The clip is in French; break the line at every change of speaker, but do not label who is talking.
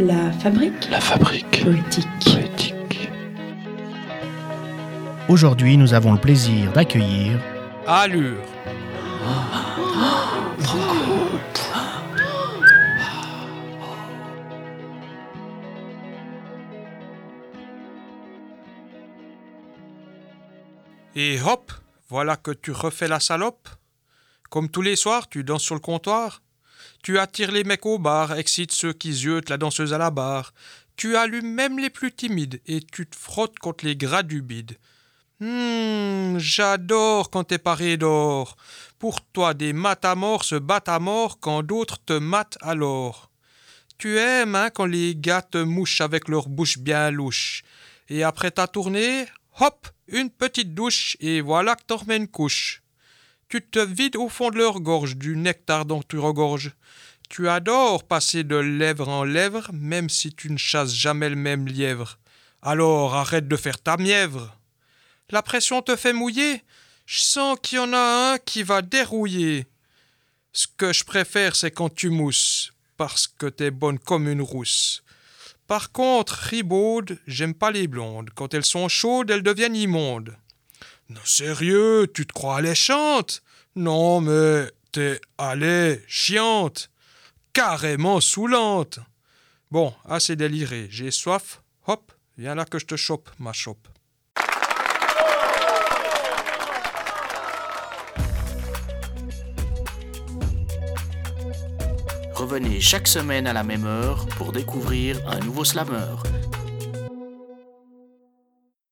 La fabrique
La fabrique
poétique.
poétique.
Aujourd'hui, nous avons le plaisir d'accueillir
Allure. Et hop, voilà que tu refais la salope. Comme tous les soirs, tu danses sur le comptoir. Tu attires les mecs au bar, excites ceux qui ziotent la danseuse à la barre. Tu allumes même les plus timides et tu te frottes contre les gras du bide. Hum, j'adore quand t'es paré d'or. Pour toi, des matamors se battent à mort quand d'autres te matent alors. Tu aimes hein, quand les gars te mouchent avec leur bouche bien louche. Et après ta tournée, hop, une petite douche et voilà que t'en remets une couche. Tu te vides au fond de leur gorge du nectar dont tu regorges. Tu adores passer de lèvre en lèvre, même si tu ne chasses jamais le même lièvre. Alors arrête de faire ta mièvre. La pression te fait mouiller. Je sens qu'il y en a un qui va dérouiller. Ce que je préfère, c'est quand tu mousses, parce que t'es bonne comme une rousse. Par contre, ribaude, j'aime pas les blondes. Quand elles sont chaudes, elles deviennent immondes. Non, sérieux, tu te crois alléchante Non, mais t'es allée chiante. Carrément saoulante. Bon, assez déliré, j'ai soif. Hop, viens là que je te chope, ma chope.
Revenez chaque semaine à la même heure pour découvrir un nouveau slammer.